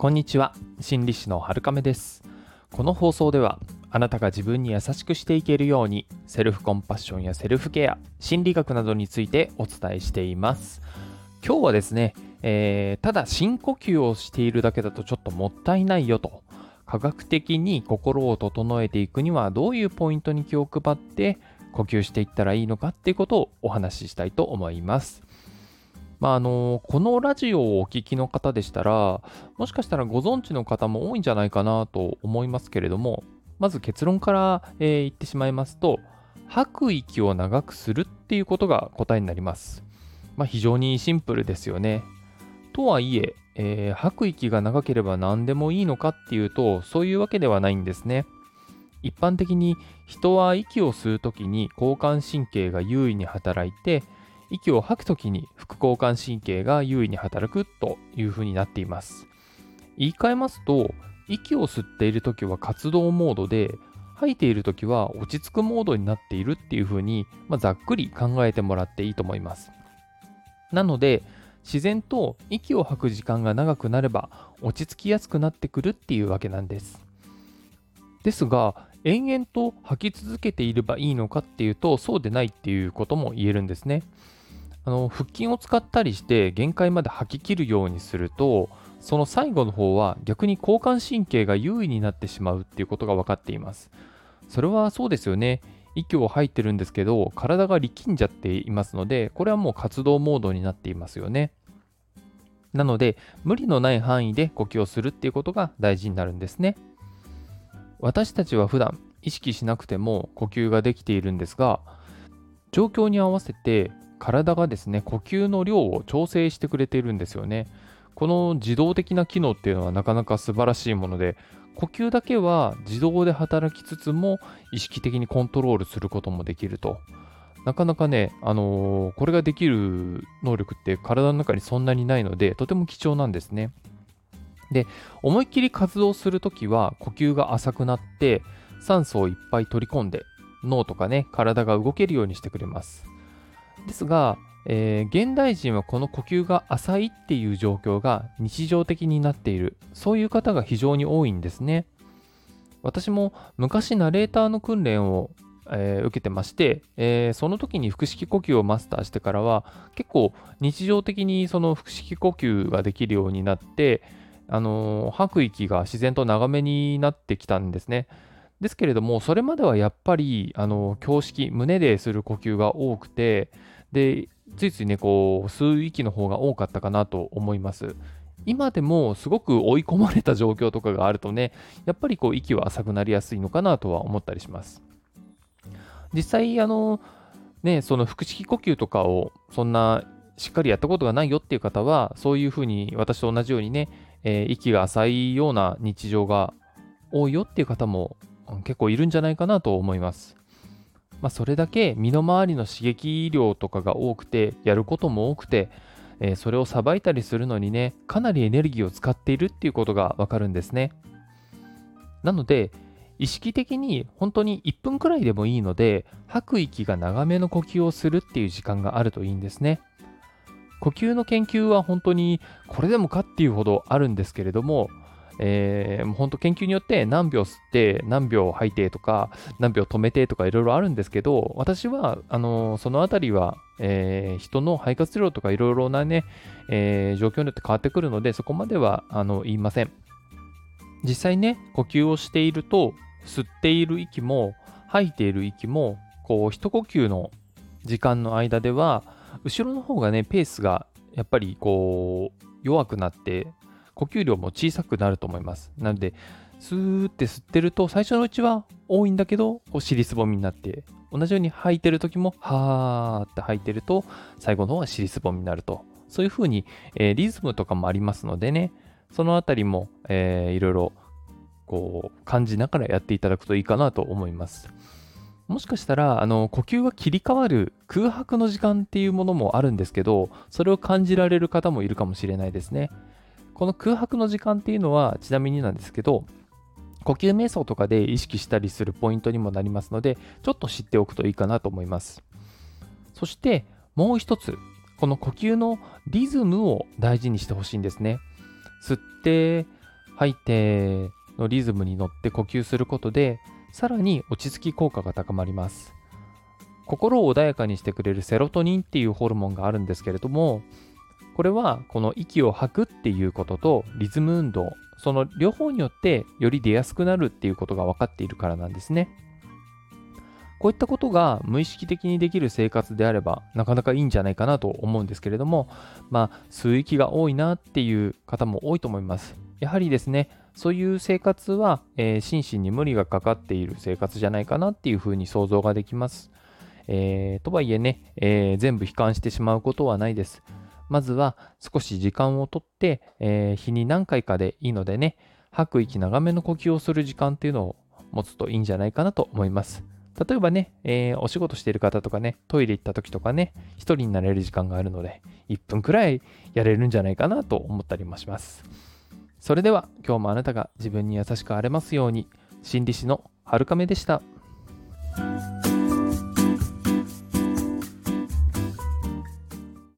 こんにちは。心理師の春亀です。この放送ではあなたが自分に優しくしていけるようにセルフコンパッションやセルフケア心理学などについてお伝えしています。今日はですね、えー、ただ深呼吸をしているだけだとちょっともったいないよと科学的に心を整えていくにはどういうポイントに気を配って呼吸していったらいいのかっていうことをお話ししたいと思います。まあ、あのこのラジオをお聞きの方でしたら、もしかしたらご存知の方も多いんじゃないかなと思いますけれども、まず結論から、えー、言ってしまいますと、吐く息を長くするっていうことが答えになります。まあ、非常にシンプルですよね。とはいええー、吐く息が長ければ何でもいいのかっていうと、そういうわけではないんですね。一般的に人は息を吸うときに交感神経が優位に働いて、息を吐くときに副交感神経が優位に働くというふうになっています。言い換えますと、息を吸っているときは活動モードで、吐いているときは落ち着くモードになっているっていうふうに、まあ、ざっくり考えてもらっていいと思います。なので、自然と息を吐く時間が長くなれば落ち着きやすくなってくるっていうわけなんです。ですが、延々と吐き続けていればいいのかっていうと、そうでないっていうことも言えるんですね。あの腹筋を使ったりして限界まで吐き切るようにするとその最後の方は逆に交感神経が優位になってしまうっていうことが分かっています。それはそうですよね。息を吐いてるんですけど体が力んじゃっていますのでこれはもう活動モードになっていますよね。なので無理のない範囲で呼吸をするっていうことが大事になるんですね。私たちは普段意識しなくても呼吸ができているんですが状況に合わせて体がですね呼吸の量を調整してくれているんですよね。この自動的な機能っていうのはなかなか素晴らしいもので呼吸だけは自動で働きつつも意識的にコントロールすることもできると。なかなかね、あのー、これができる能力って体の中にそんなにないのでとても貴重なんですね。で思いっきり活動するときは呼吸が浅くなって酸素をいっぱい取り込んで脳とかね体が動けるようにしてくれます。ですが、えー、現代人はこの呼吸が浅いっていう状況が日常的になっているそういう方が非常に多いんですね私も昔ナレーターの訓練を、えー、受けてまして、えー、その時に腹式呼吸をマスターしてからは結構日常的にその腹式呼吸ができるようになってあの吐く息が自然と長めになってきたんですね。ですけれども、それまではやっぱり、あの、胸式、胸でする呼吸が多くて、で、ついついね、こう、吸う息の方が多かったかなと思います。今でもすごく追い込まれた状況とかがあるとね、やっぱりこう、息は浅くなりやすいのかなとは思ったりします。実際、あの、ね、その腹式呼吸とかを、そんな、しっかりやったことがないよっていう方は、そういうふうに私と同じようにね、えー、息が浅いような日常が多いよっていう方も結構いるんじゃないかなと思います。まあ、それだけ身の回りの刺激量とかが多くて、やることも多くて、えー、それをさばいたりするのにね、かなりエネルギーを使っているっていうことがわかるんですね。なので、意識的に本当に1分くらいでもいいので、吐く息が長めの呼吸をするっていう時間があるといいんですね。呼吸の研究は本当にこれでもかっていうほどあるんですけれども、えー、もう本当研究によって何秒吸って何秒吐いてとか何秒止めてとかいろいろあるんですけど私はあのそのあたりは、えー、人の肺活量とかいろいろなね、えー、状況によって変わってくるのでそこまではあの言いません。実際ね呼吸をしていると吸っている息も吐いている息もこう一呼吸の時間の間では後ろの方がねペースがやっぱりこう弱くなって呼吸量も小さくなると思います。なので、スーって吸ってると、最初のうちは多いんだけど、こう尻すぼみになって、同じように吐いてる時も、はーって吐いてると、最後の方は尻すぼみになると。そういう風に、えー、リズムとかもありますのでね、そのあたりも、えー、いろいろこう感じながらやっていただくといいかなと思います。もしかしたら、あの、呼吸が切り替わる空白の時間っていうものもあるんですけど、それを感じられる方もいるかもしれないですね。この空白の時間っていうのは、ちなみになんですけど、呼吸瞑想とかで意識したりするポイントにもなりますので、ちょっと知っておくといいかなと思います。そしてもう一つ、この呼吸のリズムを大事にしてほしいんですね。吸って吐いてのリズムに乗って呼吸することでさらに落ち着き効果が高まります心を穏やかにしてくれるセロトニンっていうホルモンがあるんですけれどもこれはこの息を吐くっていうこととリズム運動その両方によってより出やすくなるっていうことが分かっているからなんですねこういったことが無意識的にできる生活であればなかなかいいんじゃないかなと思うんですけれどもまあ数域が多いなっていう方も多いと思いますやはりですねそういう生活は、えー、心身に無理がかかっている生活じゃないかなっていうふうに想像ができます。えー、とはいえね、えー、全部悲観してしまうことはないです。まずは少し時間をとって、え日に何回かでいいのでね、吐く息長めの呼吸をする時間っていうのを持つといいんじゃないかなと思います。例えばね、えー、お仕事している方とかね、トイレ行った時とかね、一人になれる時間があるので、1分くらいやれるんじゃないかなと思ったりもします。それでは今日もあなたが自分に優しくあれますように心理師のはるかめでした。